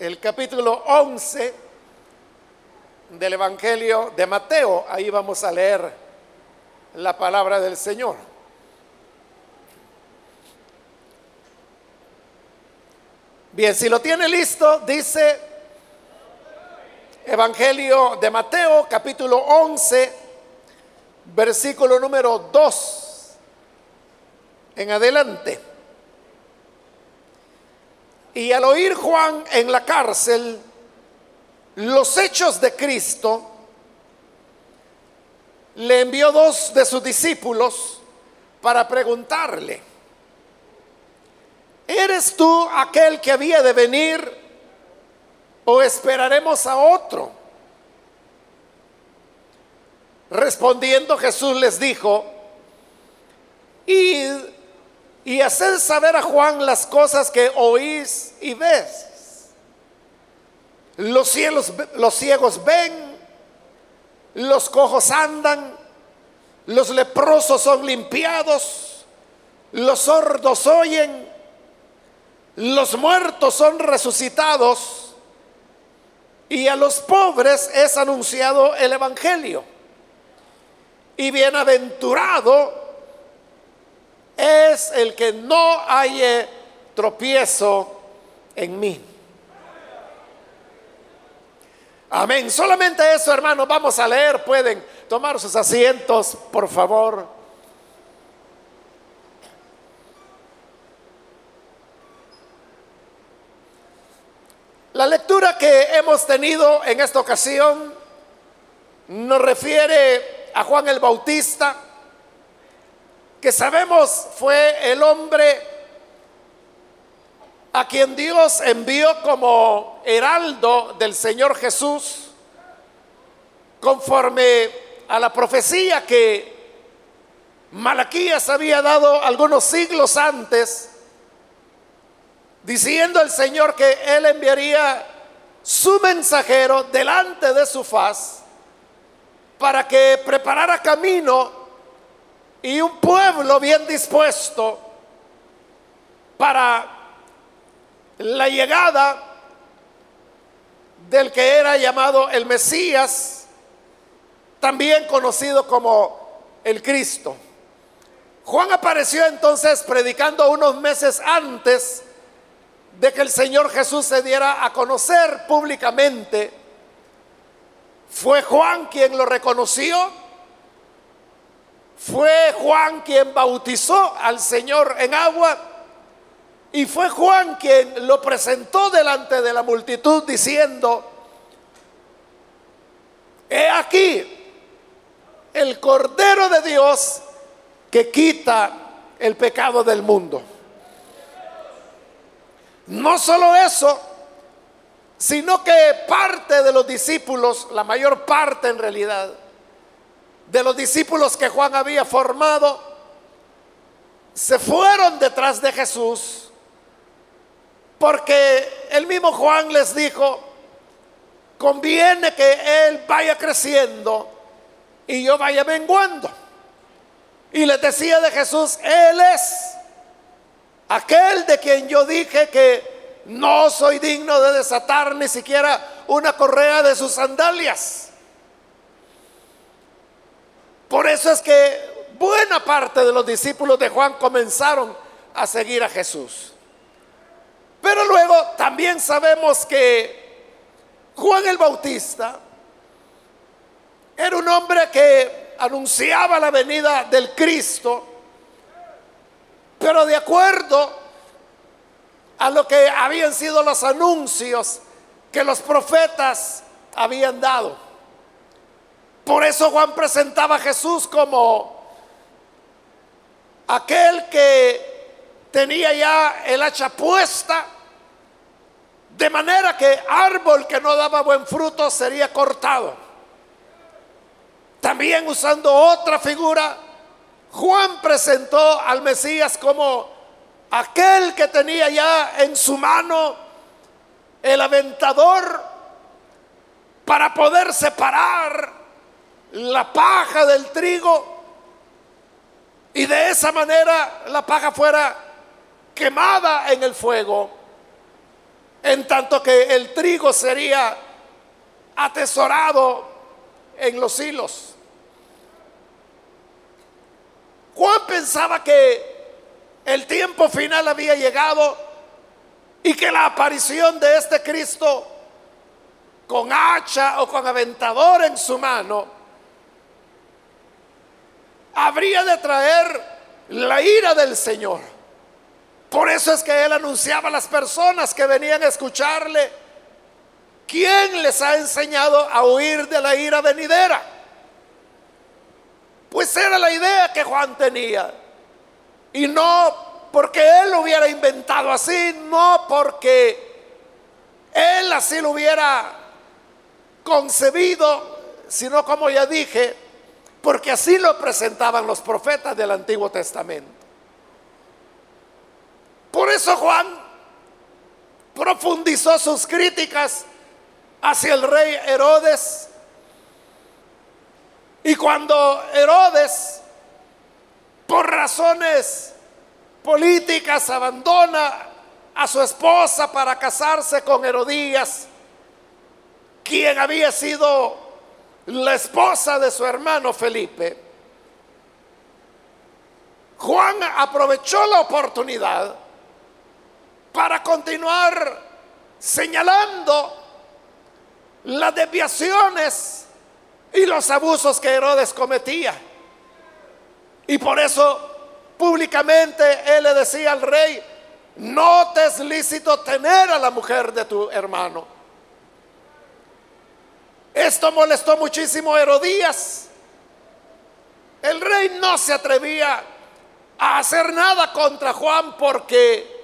el capítulo 11 del Evangelio de Mateo. Ahí vamos a leer la palabra del Señor. Bien, si lo tiene listo, dice Evangelio de Mateo, capítulo 11, versículo número 2 en adelante. Y al oír Juan en la cárcel los hechos de Cristo, le envió dos de sus discípulos para preguntarle, ¿eres tú aquel que había de venir o esperaremos a otro? Respondiendo Jesús les dijo, y y hacer saber a Juan las cosas que oís y ves. Los, cielos, los ciegos ven, los cojos andan, los leprosos son limpiados, los sordos oyen, los muertos son resucitados y a los pobres es anunciado el Evangelio. Y bienaventurado es el que no haya tropiezo en mí. Amén. Solamente eso, hermanos, vamos a leer. Pueden tomar sus asientos, por favor. La lectura que hemos tenido en esta ocasión nos refiere a Juan el Bautista que sabemos fue el hombre a quien Dios envió como heraldo del Señor Jesús, conforme a la profecía que Malaquías había dado algunos siglos antes, diciendo el Señor que Él enviaría su mensajero delante de su faz para que preparara camino y un pueblo bien dispuesto para la llegada del que era llamado el Mesías, también conocido como el Cristo. Juan apareció entonces predicando unos meses antes de que el Señor Jesús se diera a conocer públicamente. Fue Juan quien lo reconoció fue Juan quien bautizó al Señor en agua y fue Juan quien lo presentó delante de la multitud diciendo, he aquí el Cordero de Dios que quita el pecado del mundo. No solo eso, sino que parte de los discípulos, la mayor parte en realidad, de los discípulos que Juan había formado, se fueron detrás de Jesús, porque el mismo Juan les dijo, conviene que Él vaya creciendo y yo vaya menguando. Y les decía de Jesús, Él es aquel de quien yo dije que no soy digno de desatar ni siquiera una correa de sus sandalias. Por eso es que buena parte de los discípulos de Juan comenzaron a seguir a Jesús. Pero luego también sabemos que Juan el Bautista era un hombre que anunciaba la venida del Cristo, pero de acuerdo a lo que habían sido los anuncios que los profetas habían dado. Por eso Juan presentaba a Jesús como aquel que tenía ya el hacha puesta, de manera que árbol que no daba buen fruto sería cortado. También usando otra figura, Juan presentó al Mesías como aquel que tenía ya en su mano el aventador para poder separar la paja del trigo y de esa manera la paja fuera quemada en el fuego en tanto que el trigo sería atesorado en los hilos. Juan pensaba que el tiempo final había llegado y que la aparición de este Cristo con hacha o con aventador en su mano habría de traer la ira del Señor. Por eso es que él anunciaba a las personas que venían a escucharle, ¿quién les ha enseñado a huir de la ira venidera? Pues era la idea que Juan tenía. Y no porque él lo hubiera inventado así, no porque él así lo hubiera concebido, sino como ya dije, porque así lo presentaban los profetas del Antiguo Testamento. Por eso Juan profundizó sus críticas hacia el rey Herodes. Y cuando Herodes, por razones políticas, abandona a su esposa para casarse con Herodías, quien había sido la esposa de su hermano Felipe, Juan aprovechó la oportunidad para continuar señalando las desviaciones y los abusos que Herodes cometía. Y por eso públicamente él le decía al rey, no te es lícito tener a la mujer de tu hermano. Esto molestó muchísimo a Herodías. El rey no se atrevía a hacer nada contra Juan porque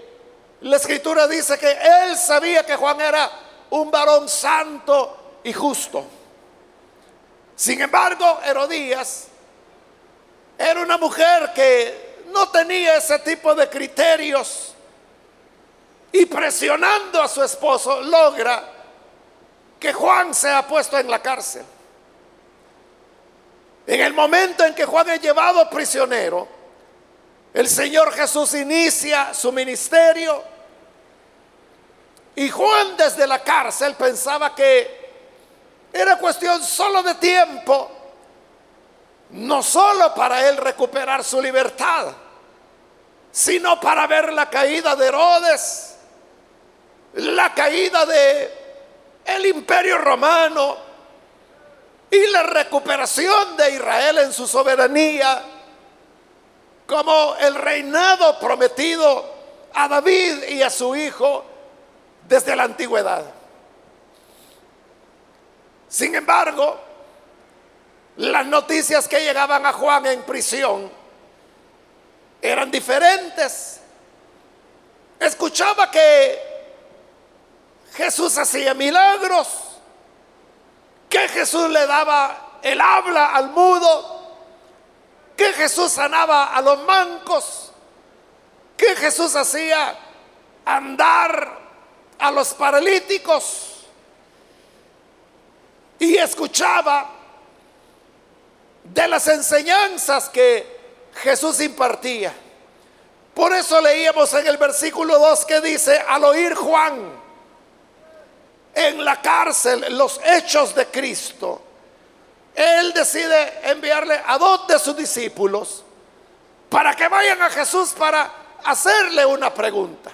la escritura dice que él sabía que Juan era un varón santo y justo. Sin embargo, Herodías era una mujer que no tenía ese tipo de criterios y presionando a su esposo logra que Juan sea puesto en la cárcel. En el momento en que Juan es llevado prisionero, el Señor Jesús inicia su ministerio y Juan desde la cárcel pensaba que era cuestión solo de tiempo, no solo para él recuperar su libertad, sino para ver la caída de Herodes, la caída de el imperio romano y la recuperación de Israel en su soberanía como el reinado prometido a David y a su hijo desde la antigüedad. Sin embargo, las noticias que llegaban a Juan en prisión eran diferentes. Escuchaba que Jesús hacía milagros, que Jesús le daba el habla al mudo, que Jesús sanaba a los mancos, que Jesús hacía andar a los paralíticos. Y escuchaba de las enseñanzas que Jesús impartía. Por eso leíamos en el versículo 2 que dice, al oír Juan en la cárcel los hechos de Cristo, él decide enviarle a dos de sus discípulos para que vayan a Jesús para hacerle una pregunta.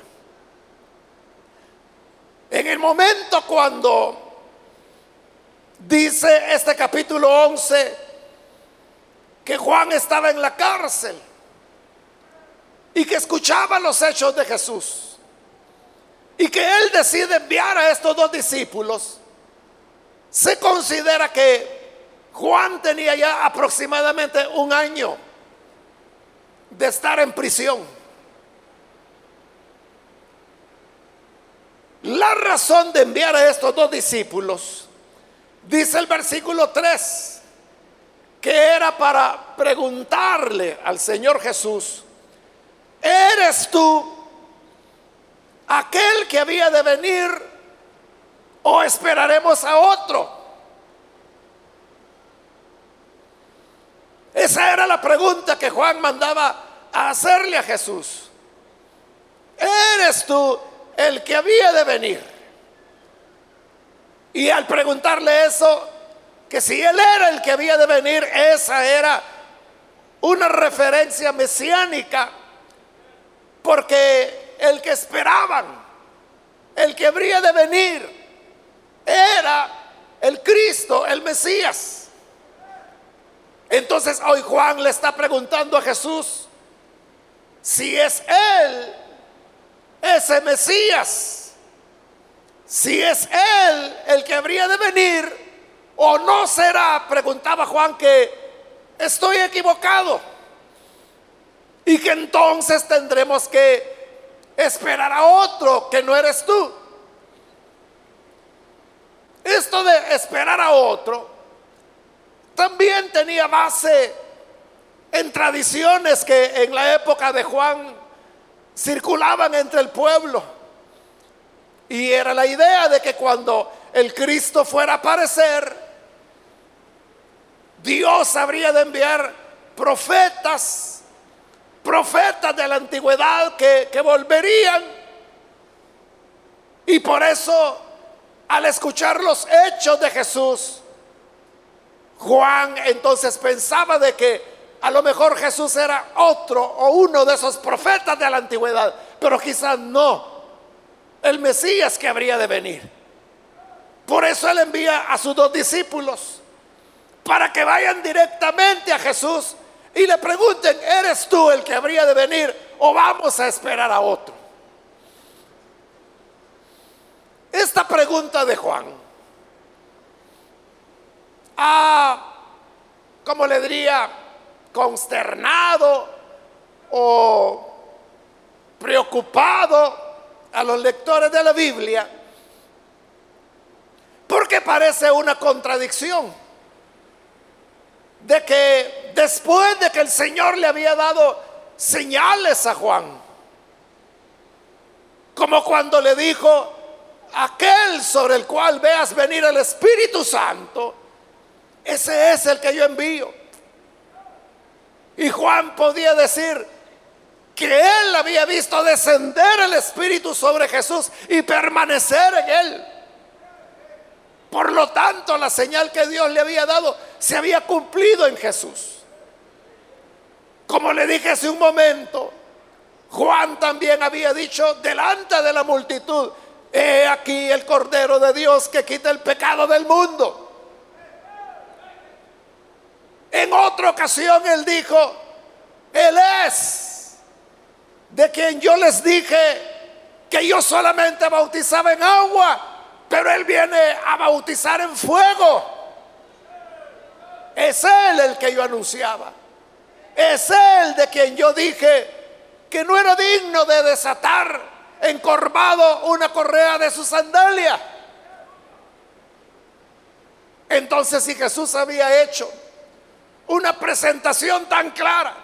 En el momento cuando dice este capítulo 11 que Juan estaba en la cárcel y que escuchaba los hechos de Jesús y que él decide enviar a estos dos discípulos, se considera que Juan tenía ya aproximadamente un año de estar en prisión. La razón de enviar a estos dos discípulos, dice el versículo 3, que era para preguntarle al Señor Jesús, ¿eres tú aquel que había de venir o esperaremos a otro? Esa era la pregunta que Juan mandaba a hacerle a Jesús. ¿Eres tú el que había de venir? Y al preguntarle eso, que si él era el que había de venir, esa era una referencia mesiánica, porque el que esperaban, el que habría de venir, era el Cristo, el Mesías. Entonces hoy Juan le está preguntando a Jesús si es él ese Mesías, si es él el que habría de venir o no será, preguntaba Juan que estoy equivocado. Y que entonces tendremos que esperar a otro que no eres tú. Esto de esperar a otro también tenía base en tradiciones que en la época de Juan circulaban entre el pueblo. Y era la idea de que cuando el Cristo fuera a aparecer, Dios habría de enviar profetas, profetas de la antigüedad que, que volverían. Y por eso, al escuchar los hechos de Jesús, Juan entonces pensaba de que a lo mejor Jesús era otro o uno de esos profetas de la antigüedad, pero quizás no el Mesías que habría de venir. Por eso él envía a sus dos discípulos para que vayan directamente a Jesús y le pregunten, ¿eres tú el que habría de venir o vamos a esperar a otro? Esta pregunta de Juan ha, como le diría, consternado o preocupado a los lectores de la Biblia porque parece una contradicción de que después de que el Señor le había dado señales a Juan, como cuando le dijo, aquel sobre el cual veas venir el Espíritu Santo, ese es el que yo envío. Y Juan podía decir que él había visto descender el Espíritu sobre Jesús y permanecer en él. Por lo tanto, la señal que Dios le había dado se había cumplido en Jesús. Como le dije hace un momento, Juan también había dicho delante de la multitud, he aquí el Cordero de Dios que quita el pecado del mundo. En otra ocasión él dijo, Él es de quien yo les dije que yo solamente bautizaba en agua pero Él viene a bautizar en fuego. Es Él el que yo anunciaba. Es Él de quien yo dije que no era digno de desatar encorvado una correa de su sandalia. Entonces si Jesús había hecho una presentación tan clara,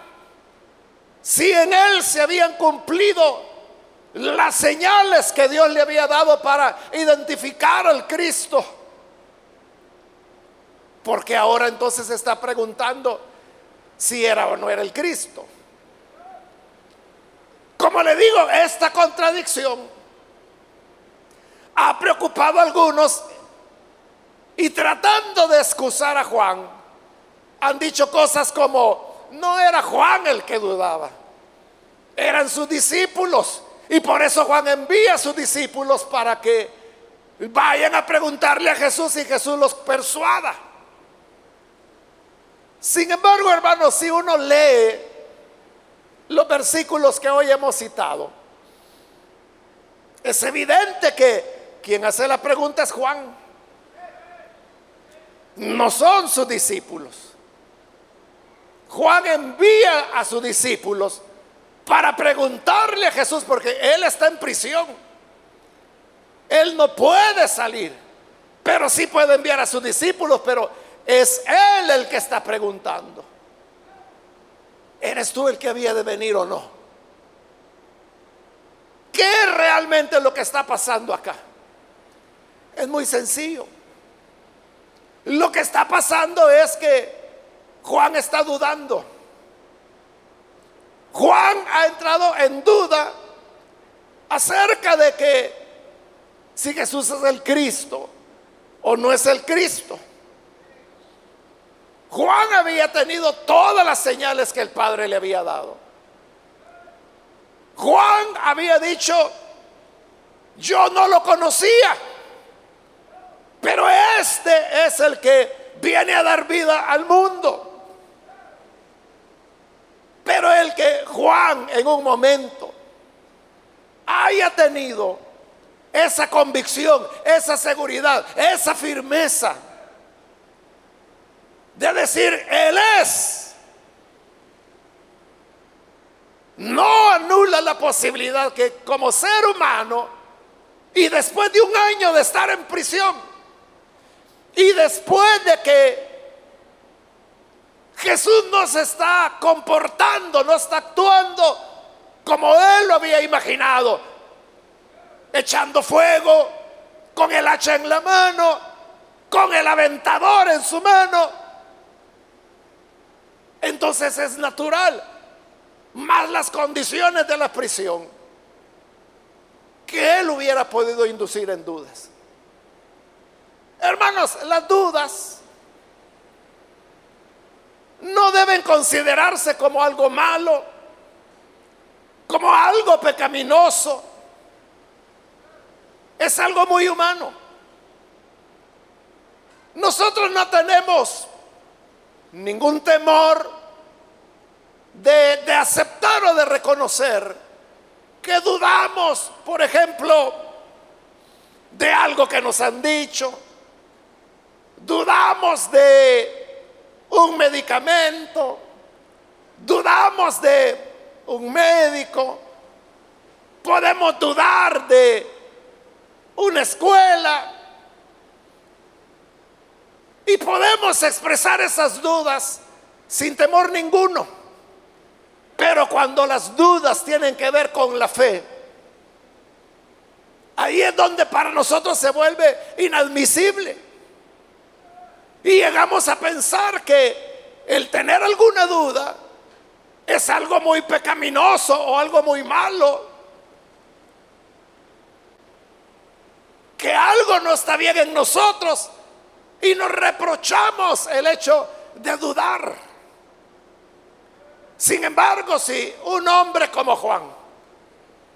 si en Él se habían cumplido las señales que Dios le había dado para identificar al Cristo. Porque ahora entonces está preguntando si era o no era el Cristo. Como le digo, esta contradicción ha preocupado a algunos y tratando de excusar a Juan, han dicho cosas como, no era Juan el que dudaba, eran sus discípulos y por eso Juan envía a sus discípulos para que vayan a preguntarle a Jesús y Jesús los persuada. Sin embargo, hermanos, si uno lee los versículos que hoy hemos citado, es evidente que quien hace la pregunta es Juan. No son sus discípulos. Juan envía a sus discípulos para preguntarle a Jesús, porque Él está en prisión. Él no puede salir, pero sí puede enviar a sus discípulos, pero es Él el que está preguntando. ¿Eres tú el que había de venir o no? ¿Qué es realmente lo que está pasando acá? Es muy sencillo. Lo que está pasando es que Juan está dudando. Juan ha entrado en duda acerca de que si Jesús es el Cristo, o no es el Cristo. Juan había tenido todas las señales que el Padre le había dado. Juan había dicho, yo no lo conocía, pero este es el que viene a dar vida al mundo. Pero el que Juan en un momento haya tenido esa convicción, esa seguridad, esa firmeza de decir, Él es, no anula la posibilidad que como ser humano, y después de un año de estar en prisión, y después de que Jesús no se está comportando, no está actuando como Él lo había imaginado, echando fuego, con el hacha en la mano, con el aventador en su mano. Entonces es natural, más las condiciones de la prisión, que él hubiera podido inducir en dudas. Hermanos, las dudas no deben considerarse como algo malo, como algo pecaminoso es algo muy humano. Nosotros no tenemos ningún temor de, aceptar o de reconocer que dudamos, por ejemplo, de algo que nos han dicho, dudamos de un medicamento, dudamos de un médico, podemos dudar de una escuela. Y podemos expresar esas dudas sin temor ninguno. Pero cuando las dudas tienen que ver con la fe, ahí es donde para nosotros se vuelve inadmisible. Y llegamos a pensar que el tener alguna duda es algo muy pecaminoso o algo muy malo. que algo no está bien en nosotros y nos reprochamos el hecho de dudar. Sin embargo, si un hombre como Juan,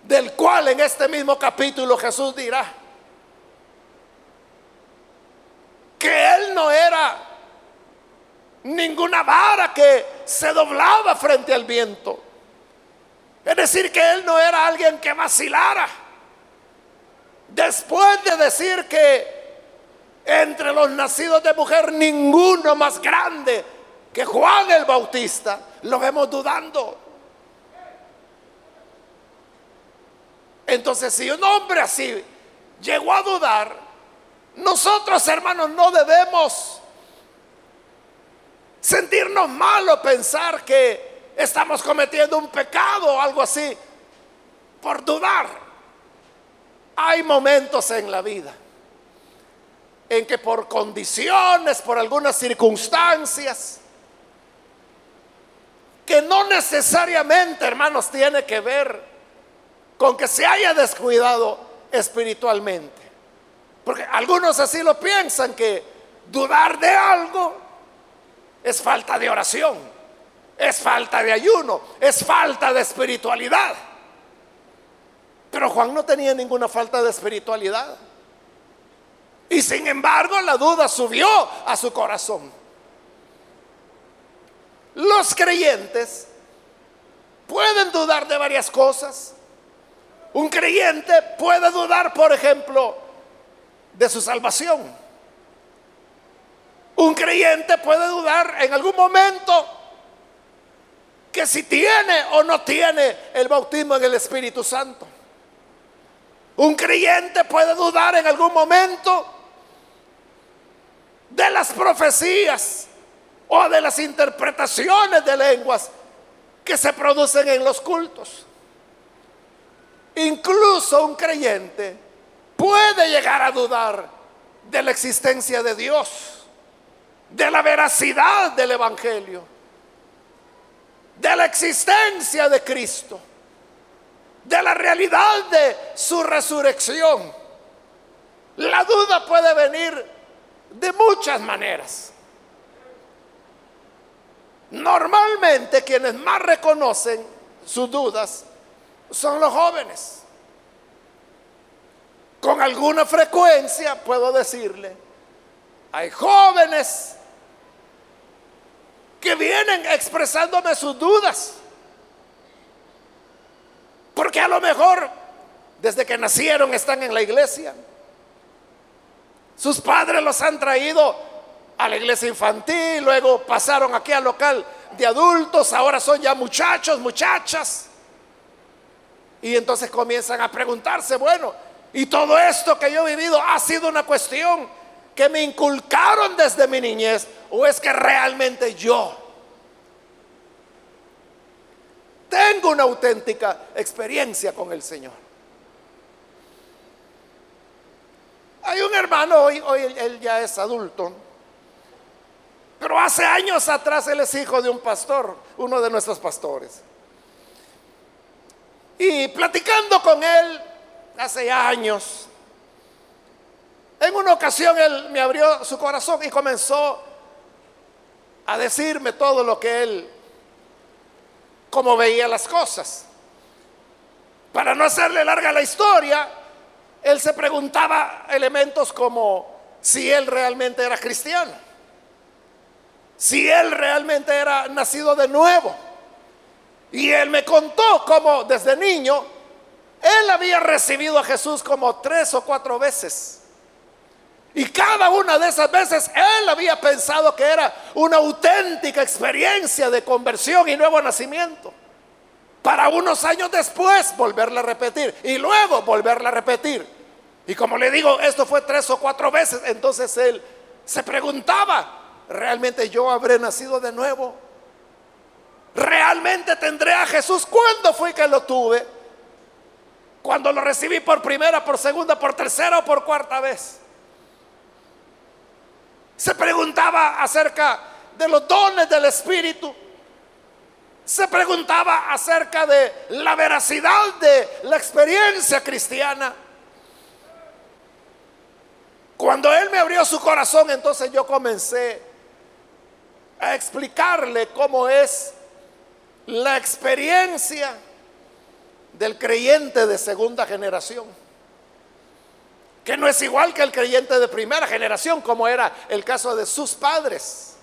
del cual en este mismo capítulo Jesús dirá que él no era ninguna vara que se doblaba frente al viento, es decir, que él no era alguien que vacilara, Después de decir que entre los nacidos de mujer ninguno más grande que Juan el Bautista, lo vemos dudando. Entonces, si un hombre así llegó a dudar, nosotros hermanos no debemos sentirnos mal pensar que estamos cometiendo un pecado o algo así por dudar. Hay momentos en la vida en que por condiciones, por algunas circunstancias, que no necesariamente, hermanos, tiene que ver con que se haya descuidado espiritualmente. Porque algunos así lo piensan, que dudar de algo es falta de oración, es falta de ayuno, es falta de espiritualidad. Pero Juan no tenía ninguna falta de espiritualidad. Y sin embargo la duda subió a su corazón. Los creyentes pueden dudar de varias cosas. Un creyente puede dudar, por ejemplo, de su salvación. Un creyente puede dudar en algún momento que si tiene o no tiene el bautismo en el Espíritu Santo. Un creyente puede dudar en algún momento de las profecías o de las interpretaciones de lenguas que se producen en los cultos. Incluso un creyente puede llegar a dudar de la existencia de Dios, de la veracidad del Evangelio, de la existencia de Cristo de la realidad de su resurrección. La duda puede venir de muchas maneras. Normalmente quienes más reconocen sus dudas son los jóvenes. Con alguna frecuencia puedo decirle, hay jóvenes que vienen expresándome sus dudas. Porque a lo mejor desde que nacieron están en la iglesia. Sus padres los han traído a la iglesia infantil, luego pasaron aquí al local de adultos, ahora son ya muchachos, muchachas. Y entonces comienzan a preguntarse, bueno, ¿y todo esto que yo he vivido ha sido una cuestión que me inculcaron desde mi niñez o es que realmente yo tengo una auténtica experiencia con el Señor? Hay un hermano, hoy, hoy él ya es adulto, pero hace años atrás él es hijo de un pastor, uno de nuestros pastores. Y platicando con él hace años, en una ocasión él me abrió su corazón y comenzó a decirme todo lo que él, como veía las cosas. Para no hacerle larga la historia, él se preguntaba elementos como si él realmente era cristiano si él realmente era nacido de nuevo. Y él me contó cómo desde niño él había recibido a Jesús como tres o cuatro veces. Y cada una de esas veces él había pensado que era una auténtica experiencia de conversión y nuevo nacimiento. Para unos años después volverla a repetir y luego volverla a repetir. Y como le digo, esto fue tres o cuatro veces. Entonces él se preguntaba, ¿realmente yo habré nacido de nuevo? ¿Realmente tendré a Jesús? ¿Cuándo fue que lo tuve? Cuando lo recibí por primera, por segunda, por tercera o por cuarta vez. Se preguntaba acerca de los dones del Espíritu. Se preguntaba acerca de la veracidad de la experiencia cristiana. Cuando Él me abrió su corazón, entonces yo comencé a explicarle cómo es la experiencia del creyente de segunda generación, que no es igual que el creyente de primera generación, como era el caso de sus padres,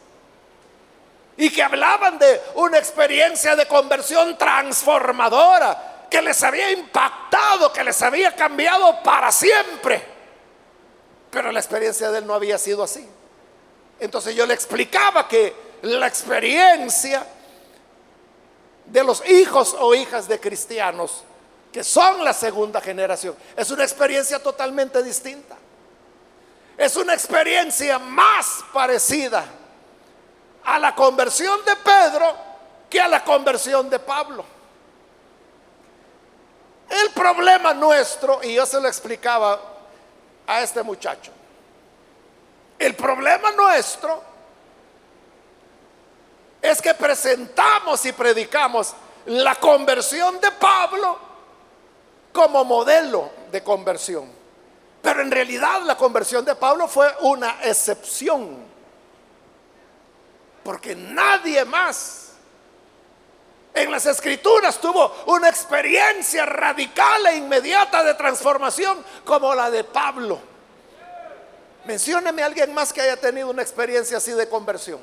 y que hablaban de una experiencia de conversión transformadora, que les había impactado, que les había cambiado para siempre, pero la experiencia de él no había sido así. Entonces yo le explicaba que la experiencia de los hijos o hijas de cristianos que son la segunda generación es una experiencia totalmente distinta. Es una experiencia más parecida a la conversión de Pedro que a la conversión de Pablo. El problema nuestro, y yo se lo explicaba a este muchacho, el problema nuestro es que presentamos y predicamos la conversión de Pablo como modelo de conversión. Pero en realidad la conversión de Pablo fue una excepción. Porque nadie más en las escrituras tuvo una experiencia radical e inmediata de transformación como la de Pablo. Mencióneme a alguien más que haya tenido una experiencia así de conversión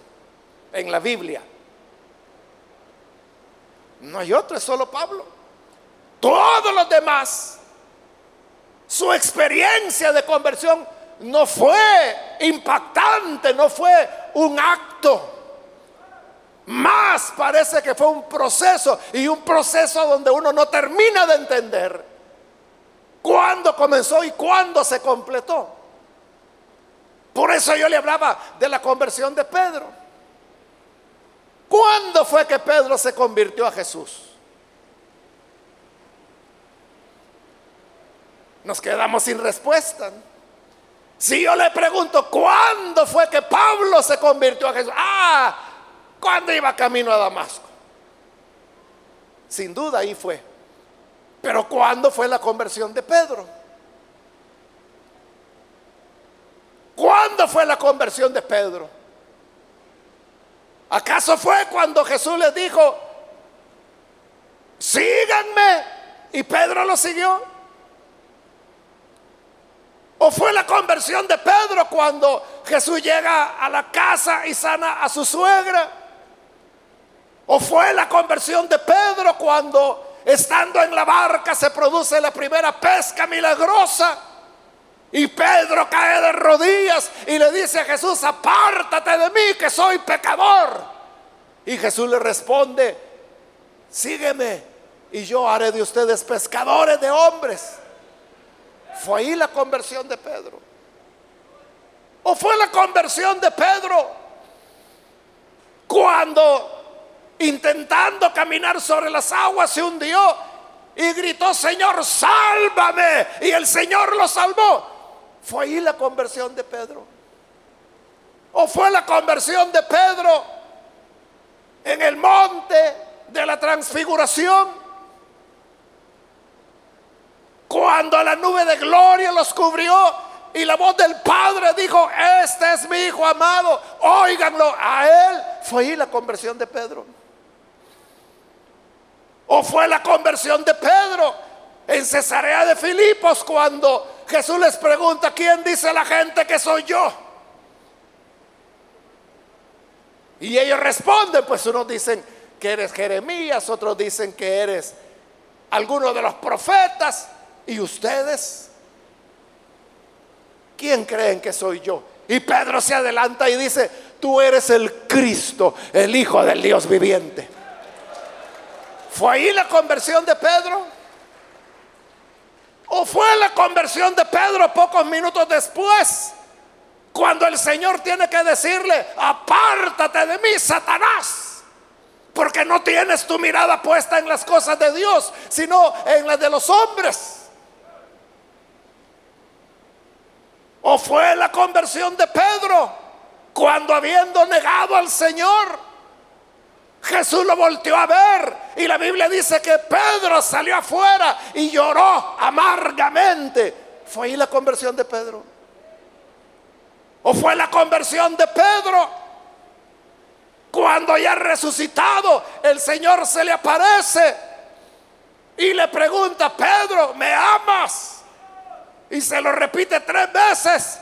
en la Biblia. No hay otro, es solo Pablo. Todos los demás, su experiencia de conversión no fue impactante, no fue un acto. Más parece que fue un proceso y un proceso donde uno no termina de entender cuándo comenzó y cuándo se completó. Por eso yo le hablaba de la conversión de Pedro. ¿Cuándo fue que Pedro se convirtió a Jesús? Nos quedamos sin respuesta. Si yo le pregunto, ¿cuándo fue que Pablo se convirtió a Jesús? Ah, cuando iba camino a Damasco. Sin duda ahí fue. Pero ¿cuándo fue la conversión de Pedro? ¿Cuándo fue la conversión de Pedro? ¿Acaso fue cuando Jesús les dijo, síganme? Y Pedro lo siguió. ¿O fue la conversión de Pedro cuando Jesús llega a la casa y sana a su suegra? ¿O fue la conversión de Pedro cuando estando en la barca se produce la primera pesca milagrosa? Y Pedro cae de rodillas y le dice a Jesús, apártate de mí que soy pecador. Y Jesús le responde, sígueme y yo haré de ustedes pescadores de hombres. Fue ahí la conversión de Pedro. ¿O fue la conversión de Pedro cuando intentando caminar sobre las aguas se hundió y gritó, Señor, sálvame? Y el Señor lo salvó. ¿Fue ahí la conversión de Pedro? ¿O fue la conversión de Pedro en el monte de la transfiguración? Cuando la nube de gloria los cubrió y la voz del Padre dijo, este es mi Hijo amado, óiganlo a Él. Fue ahí la conversión de Pedro. ¿O fue la conversión de Pedro en Cesarea de Filipos cuando Jesús les pregunta, ¿quién dice la gente que soy yo? Y ellos responden, pues unos dicen que eres Jeremías, otros dicen que eres alguno de los profetas. ¿Y ustedes? ¿Quién creen que soy yo? Y Pedro se adelanta y dice, tú eres el Cristo, el Hijo del Dios viviente. ¿Fue ahí la conversión de Pedro? ¿O fue la conversión de Pedro pocos minutos después? Cuando el Señor tiene que decirle, apártate de mí, Satanás. Porque no tienes tu mirada puesta en las cosas de Dios, sino en las de los hombres. ¿O fue la conversión de Pedro cuando habiendo negado al Señor, Jesús lo volteó a ver y la Biblia dice que Pedro salió afuera y lloró amargamente. ¿Fue ahí la conversión de Pedro? ¿O fue la conversión de Pedro? Cuando ya resucitado, el Señor se le aparece y le pregunta, Pedro, ¿me amas? Y se lo repite tres veces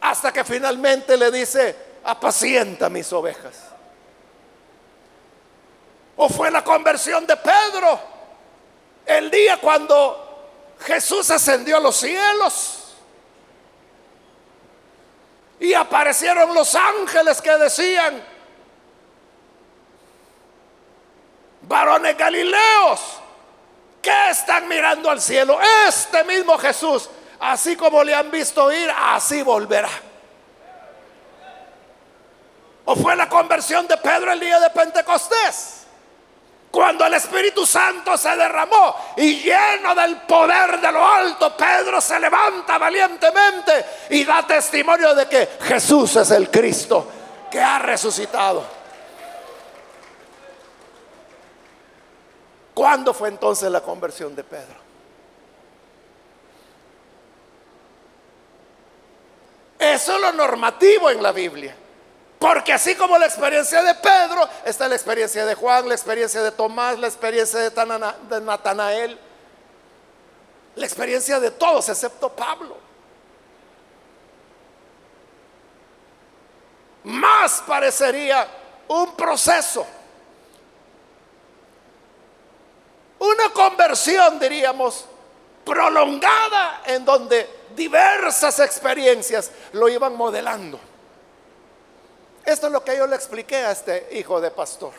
hasta que finalmente le dice, apacienta mis ovejas. ¿O fue la conversión de Pedro? El día cuando Jesús ascendió a los cielos. Y aparecieron los ángeles que decían, varones galileos, que están mirando al cielo? Este mismo Jesús, así como le han visto ir, así volverá. ¿O fue la conversión de Pedro el día de Pentecostés? Cuando el Espíritu Santo se derramó y lleno del poder de lo alto, Pedro se levanta valientemente y da testimonio de que Jesús es el Cristo que ha resucitado. ¿Cuándo fue entonces la conversión de Pedro? Eso es lo normativo en la Biblia. Porque así como la experiencia de Pedro, está la experiencia de Juan, la experiencia de Tomás, la experiencia de Natanael, la experiencia de todos excepto Pablo. Más parecería un proceso, una conversión, diríamos, prolongada en donde diversas experiencias lo iban modelando. Esto es lo que yo le expliqué a este hijo de pastor.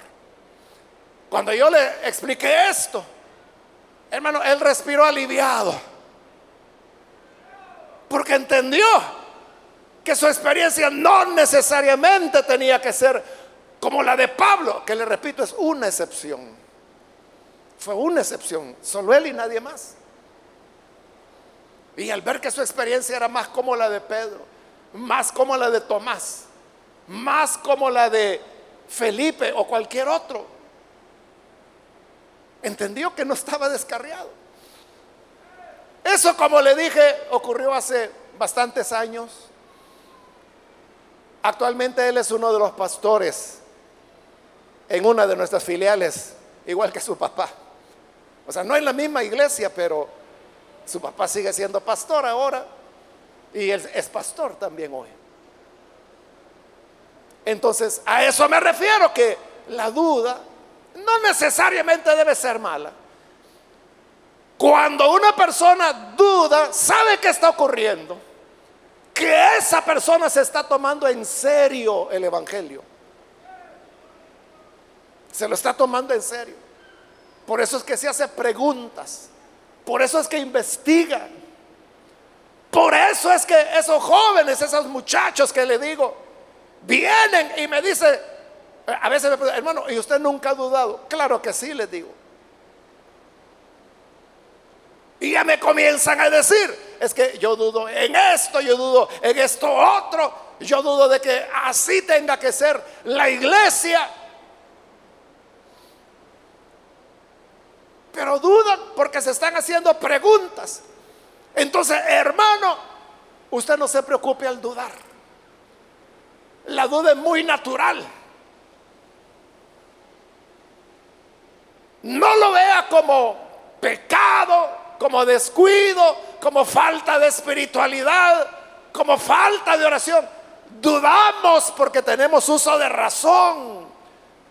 Cuando yo le expliqué esto, hermano, él respiró aliviado. Porque entendió que su experiencia no necesariamente tenía que ser como la de Pablo, que le repito, es una excepción. Fue una excepción, solo él y nadie más. Y al ver que su experiencia era más como la de Pedro, más como la de Tomás, más como la de Felipe o cualquier otro. Entendió que no estaba descarriado. Eso, como le dije, ocurrió hace bastantes años. Actualmente él es uno de los pastores en una de nuestras filiales, igual que su papá. O sea, no en la misma iglesia, pero su papá sigue siendo pastor ahora y él es pastor también hoy. Entonces, a eso me refiero, que la duda no necesariamente debe ser mala. Cuando una persona duda, sabe qué está ocurriendo, que esa persona se está tomando en serio el Evangelio. Se lo está tomando en serio. Por eso es que se hace preguntas. Por eso es que investiga. Por eso es que esos jóvenes, esos muchachos que le digo, vienen y me dicen, a veces me preguntan, hermano, ¿y usted nunca ha dudado? Claro que sí, les digo. Y ya me comienzan a decir, es que yo dudo en esto, yo dudo en esto otro, yo dudo de que así tenga que ser la iglesia. Pero dudan porque se están haciendo preguntas. Entonces, hermano, usted no se preocupe al dudar. La duda es muy natural. No lo vea como pecado, como descuido, como falta de espiritualidad, como falta de oración. Dudamos porque tenemos uso de razón,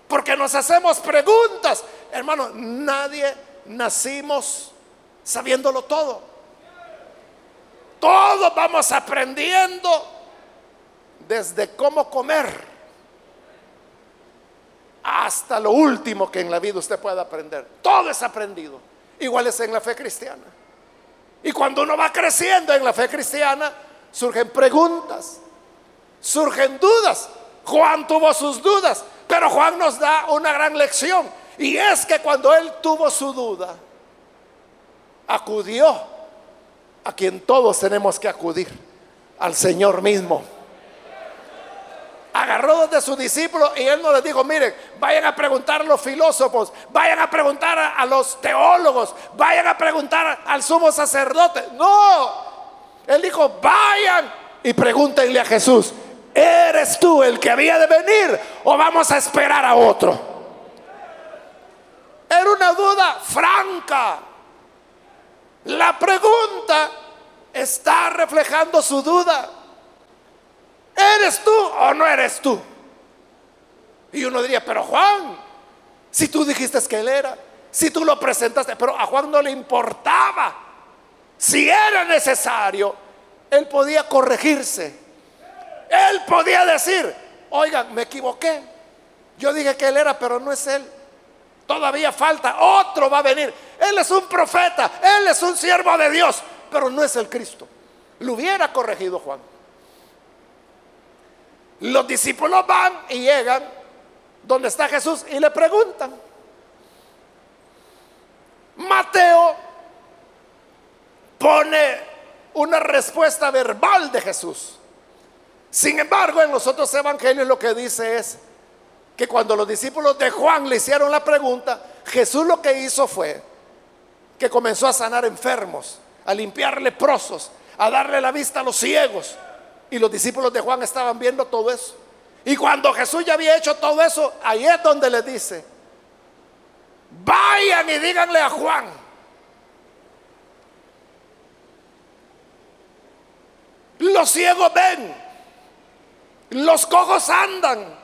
porque nos hacemos preguntas. Hermano, nadie nacimos sabiéndolo todo. Todos vamos aprendiendo desde cómo comer hasta lo último que en la vida usted pueda aprender. Todo es aprendido. Igual es en la fe cristiana. Y cuando uno va creciendo en la fe cristiana, surgen preguntas, surgen dudas. Juan tuvo sus dudas, pero Juan nos da una gran lección. Y es que cuando él tuvo su duda, acudió a quien todos tenemos que acudir, al Señor mismo agarró dos de sus discípulos y él no les dijo, miren, vayan a preguntar a los filósofos, vayan a preguntar a, los teólogos, vayan a preguntar al sumo sacerdote. No, él dijo, vayan y pregúntenle a Jesús, ¿eres tú el que había de venir o vamos a esperar a otro? Era una duda franca. La pregunta está reflejando su duda. ¿Eres tú o no eres tú? Y uno diría, pero Juan, si tú dijiste que él era, si tú lo presentaste, pero a Juan no le importaba. Si era necesario, él podía corregirse. Él podía decir, oigan, me equivoqué. Yo dije que él era, pero no es él. Todavía falta, otro va a venir. Él es un profeta, él es un siervo de Dios, pero no es el Cristo. Lo hubiera corregido Juan. Los discípulos van y llegan donde está Jesús y le preguntan. Mateo pone una respuesta verbal de Jesús. Sin embargo, en los otros evangelios lo que dice es que cuando los discípulos de Juan le hicieron la pregunta, Jesús lo que hizo fue que comenzó a sanar enfermos, a limpiar leprosos, a darle la vista a los ciegos, y los discípulos de Juan estaban viendo todo eso. Y cuando Jesús ya había hecho todo eso, ahí es donde les dice, vayan y díganle a Juan. Los ciegos ven, los cojos andan,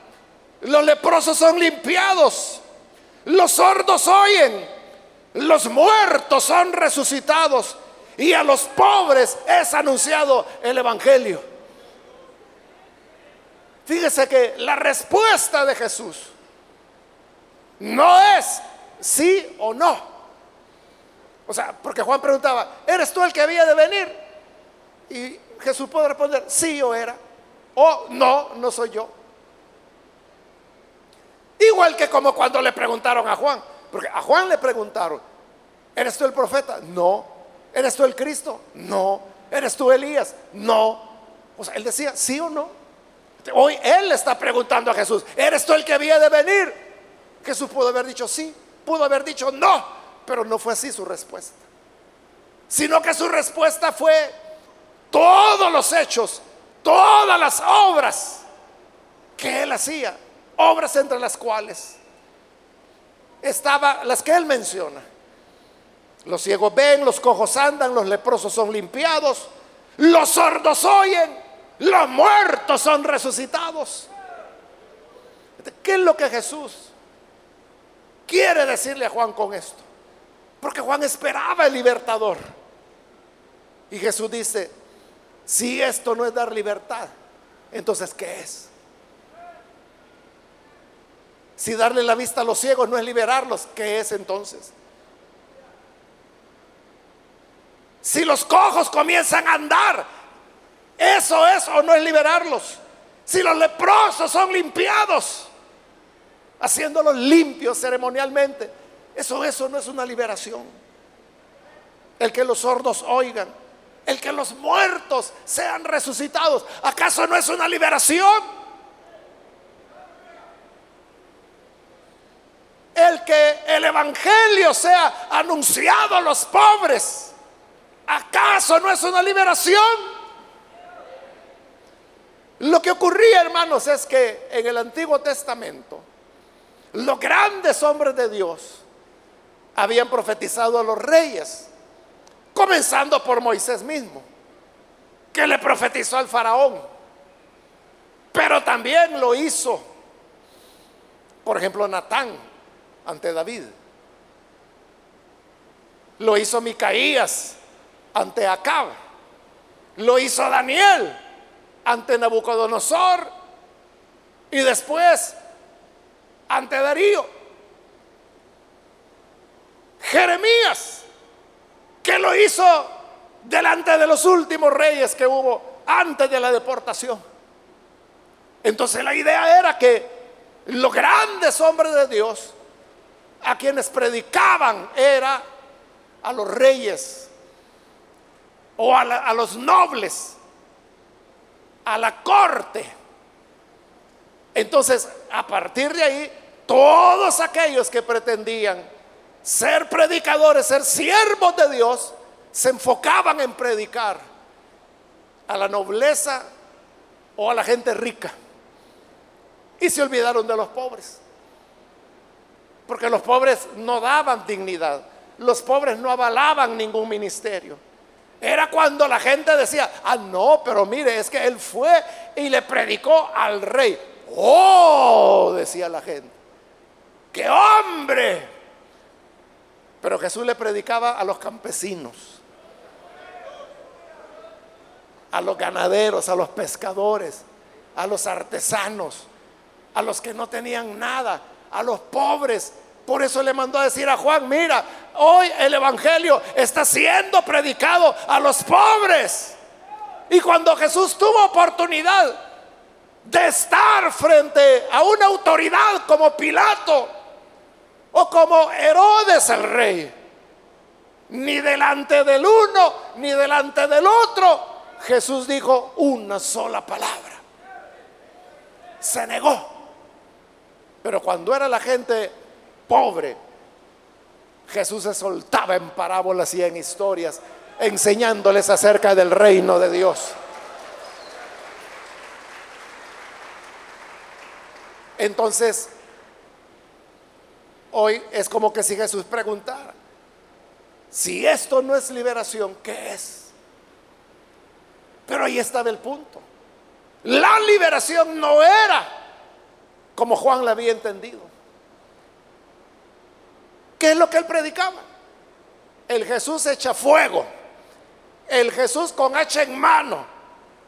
los leprosos son limpiados, los sordos oyen, los muertos son resucitados y a los pobres es anunciado el Evangelio. Fíjese que la respuesta de Jesús no es sí o no. O sea, porque Juan preguntaba, ¿eres tú el que había de venir? Y Jesús puede responder, sí yo era. O no, no soy yo. Igual que como cuando le preguntaron a Juan, porque a Juan le preguntaron, ¿eres tú el profeta? No. ¿Eres tú el Cristo? No. ¿Eres tú Elías? No. O sea, él decía, sí o no. Hoy él está preguntando a Jesús, ¿eres tú el que había de venir? Jesús pudo haber dicho sí, pudo haber dicho no, pero no fue así su respuesta. Sino que su respuesta fue todos los hechos, todas las obras que él hacía, obras entre las cuales estaba las que él menciona. Los ciegos ven, los cojos andan, los leprosos son limpiados, los sordos oyen, los muertos son resucitados. ¿Qué es lo que Jesús quiere decirle a Juan con esto? Porque Juan esperaba el libertador. Y Jesús dice, si esto no es dar libertad, entonces ¿qué es? Si darle la vista a los ciegos no es liberarlos, ¿qué es entonces? Si los cojos comienzan a andar, ¿eso es o no es liberarlos? Si los leprosos son limpiados, haciéndolos limpios ceremonialmente, eso, eso no es una liberación. El que los sordos oigan, el que los muertos sean resucitados, ¿acaso no es una liberación? el que el Evangelio sea anunciado a los pobres. ¿Acaso no es una liberación? Lo que ocurría, hermanos, es que en el Antiguo Testamento, los grandes hombres de Dios habían profetizado a los reyes, comenzando por Moisés mismo, que le profetizó al faraón, pero también lo hizo, por ejemplo, Natán, ante David. Lo hizo Micaías ante Acab. Lo hizo Daniel ante Nabucodonosor. Y después ante Darío. Jeremías, que lo hizo delante de los últimos reyes que hubo antes de la deportación. Entonces la idea era que los grandes hombres de Dios a quienes predicaban era a los reyes o a, los nobles, a la corte. Entonces, a partir de ahí, todos aquellos que pretendían ser predicadores, ser siervos de Dios, se enfocaban en predicar a la nobleza o a la gente rica. Y se olvidaron de los pobres. Porque los pobres no daban dignidad. Los pobres no avalaban ningún ministerio. Era cuando la gente decía, ah, no, pero mire, es que él fue y le predicó al rey. Oh, decía la gente, qué hombre. Pero Jesús le predicaba a los campesinos, a los ganaderos, a los pescadores, a los artesanos, a los que no tenían nada a los pobres. Por eso le mandó a decir a Juan, mira, hoy el Evangelio está siendo predicado a los pobres. Y cuando Jesús tuvo oportunidad de estar frente a una autoridad como Pilato o como Herodes el rey, ni delante del uno ni delante del otro, Jesús dijo una sola palabra. Se negó. Pero cuando era la gente pobre, Jesús se soltaba en parábolas y en historias, enseñándoles acerca del reino de Dios. Entonces, hoy es como que si Jesús preguntara, si esto no es liberación, ¿qué es? Pero ahí estaba el punto. La liberación no era como Juan la había entendido. ¿Qué es lo que él predicaba? El Jesús echa fuego, el Jesús con hacha en mano,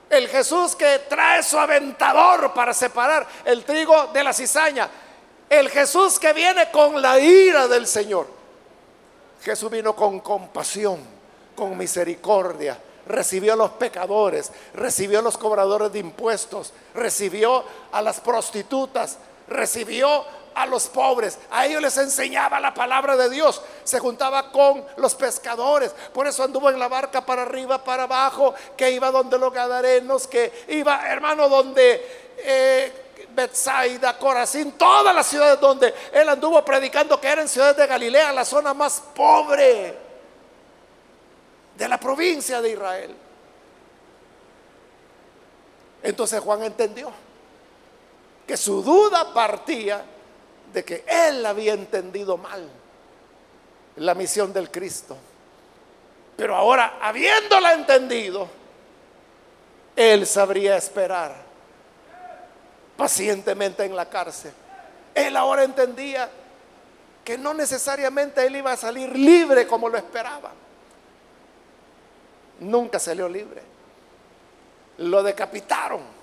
el Jesús que trae su aventador para separar el trigo de la cizaña, el Jesús que viene con la ira del Señor. Jesús vino con compasión, con misericordia, recibió a los pecadores, recibió a los cobradores de impuestos, recibió a las prostitutas, recibió a los pobres, a ellos les enseñaba la palabra de Dios, se juntaba con los pescadores, por eso anduvo en la barca para arriba, para abajo, que iba donde los gadarenos, que iba, hermano, donde... Eh, Betsaida, Corazín, todas las ciudades donde él anduvo predicando que eran ciudades de Galilea, la zona más pobre de la provincia de Israel. Entonces Juan entendió que su duda partía de que él había entendido mal la misión del Cristo. Pero ahora, habiéndola entendido, él sabría esperar pacientemente en la cárcel. Él ahora entendía que no necesariamente él iba a salir libre como lo esperaba. Nunca salió libre. Lo decapitaron.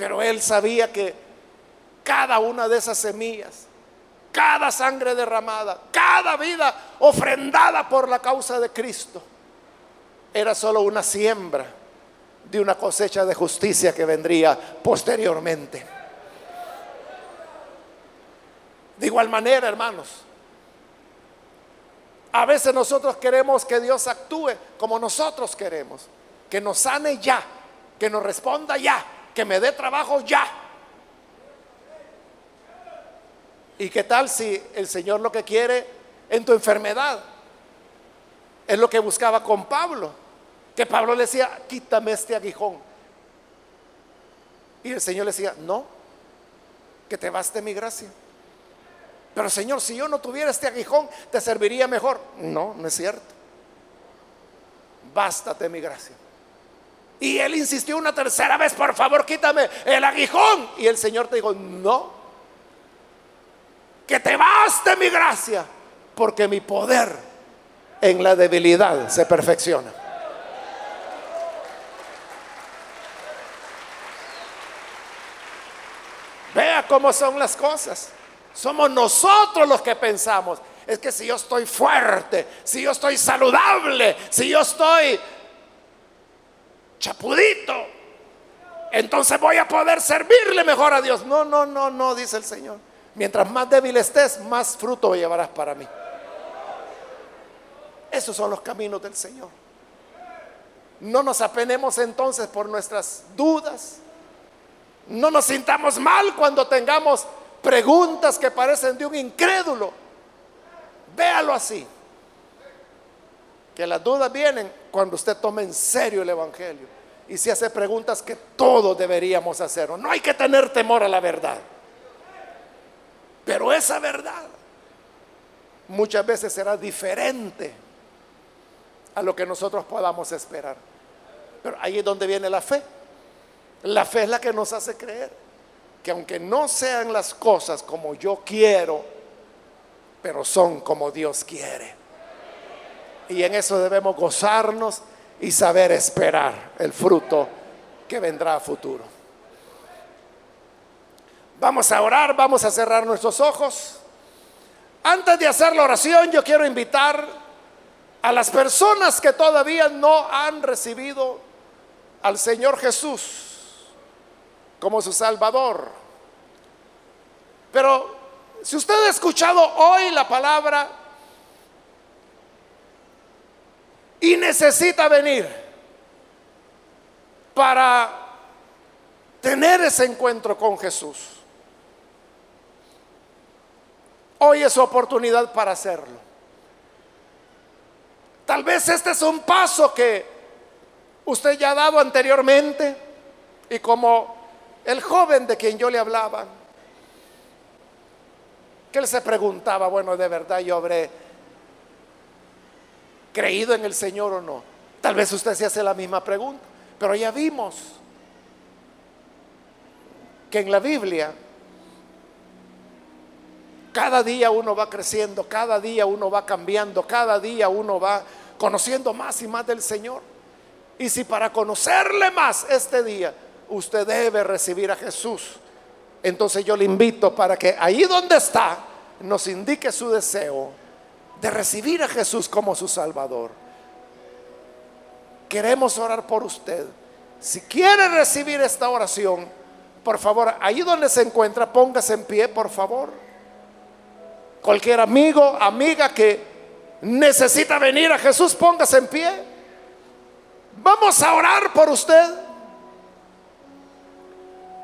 Pero él sabía que cada una de esas semillas, cada sangre derramada, cada vida ofrendada por la causa de Cristo, era solo una siembra de una cosecha de justicia que vendría posteriormente. De igual manera, hermanos, a veces nosotros queremos que Dios actúe como nosotros queremos, que nos sane ya, que nos responda ya, que me dé trabajo ya. ¿Y qué tal si el Señor lo que quiere en tu enfermedad es lo que buscaba con Pablo? Que Pablo le decía, quítame este aguijón. Y el Señor le decía, no, que te baste mi gracia. Pero Señor, si yo no tuviera este aguijón, te serviría mejor. No, no es cierto. Bástate mi gracia. Y él insistió una tercera vez, por favor, quítame el aguijón. Y el Señor te dijo, no, que te baste mi gracia, porque mi poder en la debilidad se perfecciona. Vea cómo son las cosas. Somos nosotros los que pensamos. Es que si yo estoy fuerte, si yo estoy saludable, si yo estoy chapudito, entonces voy a poder servirle mejor a Dios. No, no, no, no, dice el Señor. Mientras más débil estés, más fruto llevarás para mí. Esos son los caminos del Señor. No nos apenemos entonces por nuestras dudas. No nos sintamos mal cuando tengamos preguntas que parecen de un incrédulo. Véalo así. Que las dudas vienen cuando usted toma en serio el Evangelio y se hace preguntas que todos deberíamos hacer. No hay que tener temor a la verdad. Pero esa verdad muchas veces será diferente a lo que nosotros podamos esperar. Pero ahí es donde viene la fe. La fe es la que nos hace creer que aunque no sean las cosas como yo quiero, pero son como Dios quiere. Y en eso debemos gozarnos y saber esperar el fruto que vendrá a futuro. Vamos a orar, vamos a cerrar nuestros ojos. Antes de hacer la oración, yo quiero invitar a las personas que todavía no han recibido al Señor Jesús como su Salvador. Pero si usted ha escuchado hoy la palabra y necesita venir para tener ese encuentro con Jesús, hoy es su oportunidad para hacerlo. Tal vez este es un paso que usted ya ha dado anteriormente y como el joven de quien yo le hablaba, que él se preguntaba, bueno, de verdad yo habré creído en el Señor o no. Tal vez usted se hace la misma pregunta, pero ya vimos que en la Biblia cada día uno va creciendo, cada día uno va cambiando, cada día uno va conociendo más y más del Señor. Y si para conocerle más este día usted debe recibir a Jesús. Entonces yo le invito para que ahí donde está nos indique su deseo de recibir a Jesús como su Salvador. Queremos orar por usted. Si quiere recibir esta oración, por favor, ahí donde se encuentra, póngase en pie, por favor. Cualquier amigo, amiga que necesita venir a Jesús, póngase en pie. Vamos a orar por usted.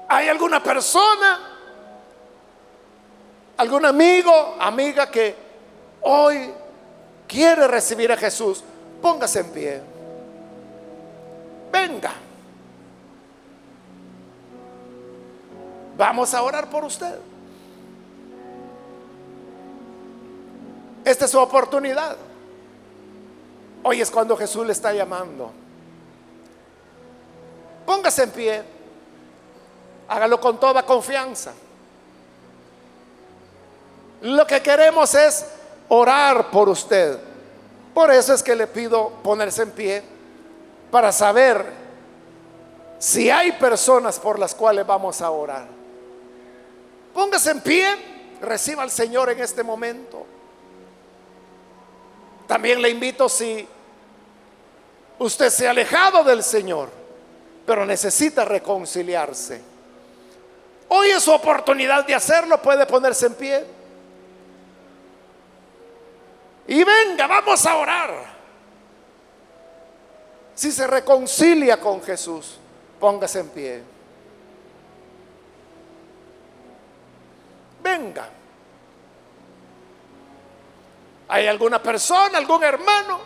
¿Hay alguna persona, algún amigo, amiga que hoy quiere recibir a Jesús? Póngase en pie. Venga. vamos a orar por usted. Esta es su oportunidad. Hoy es cuando Jesús le está llamando. Póngase en pie. Hágalo con toda confianza. Lo que queremos es orar por usted. Por eso es que le pido ponerse en pie para saber si hay personas por las cuales vamos a orar. Póngase en pie, reciba al Señor en este momento. También le invito si usted se ha alejado del Señor, pero necesita reconciliarse. Hoy es su oportunidad de hacerlo, puede ponerse en pie. Y venga, vamos a orar. Si se reconcilia con Jesús, póngase en pie. Venga. ¿Hay alguna persona, algún hermano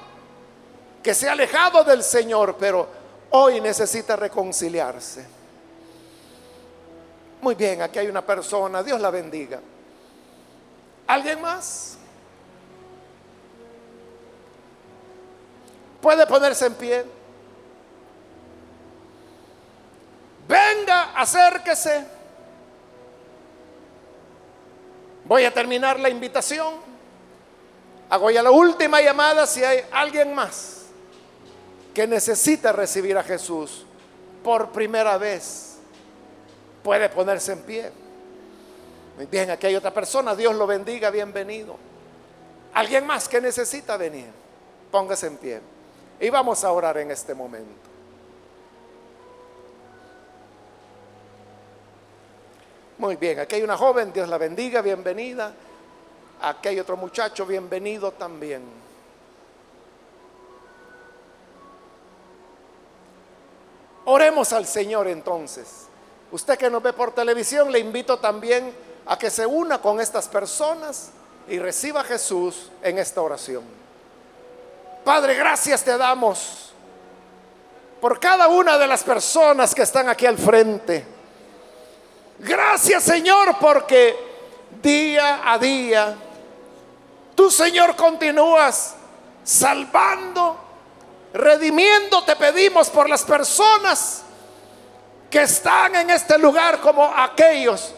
que se ha alejado del Señor, pero hoy necesita reconciliarse? Muy bien, aquí hay una persona, Dios la bendiga. ¿Alguien más? Puede ponerse en pie. Venga, acérquese. Voy a terminar la invitación. Hago ya la última llamada si hay alguien más que necesita recibir a Jesús por primera vez. Puede ponerse en pie. Muy bien, aquí hay otra persona. Dios lo bendiga, bienvenido. Alguien más que necesita venir. Póngase en pie. Y vamos a orar en este momento. Muy bien, aquí hay una joven, Dios la bendiga, bienvenida. Aquí hay otro muchacho, bienvenido también. Oremos al Señor entonces. Usted que nos ve por televisión, le invito también a que se una con estas personas y reciba a Jesús en esta oración. Padre, gracias te damos por cada una de las personas que están aquí al frente. Gracias Señor porque día a día tú Señor continúas salvando, redimiendo. Te pedimos por las personas que están en este lugar como aquellos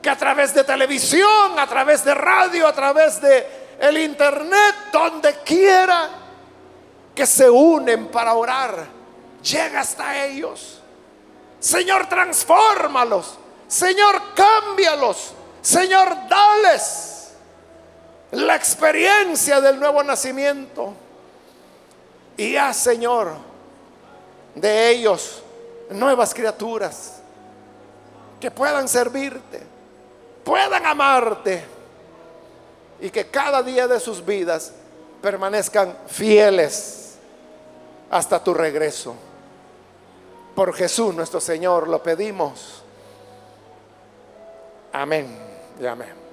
que a través de televisión, a través de radio, a través de el internet, donde quiera que se unen para orar, llega hasta ellos. Señor, transfórmalos. Señor, cámbialos. Señor, dales la experiencia del nuevo nacimiento. Y haz, Señor, de ellos nuevas criaturas que puedan servirte, puedan amarte y que cada día de sus vidas permanezcan fieles hasta tu regreso. Por Jesús nuestro Señor lo pedimos. Amén y amén.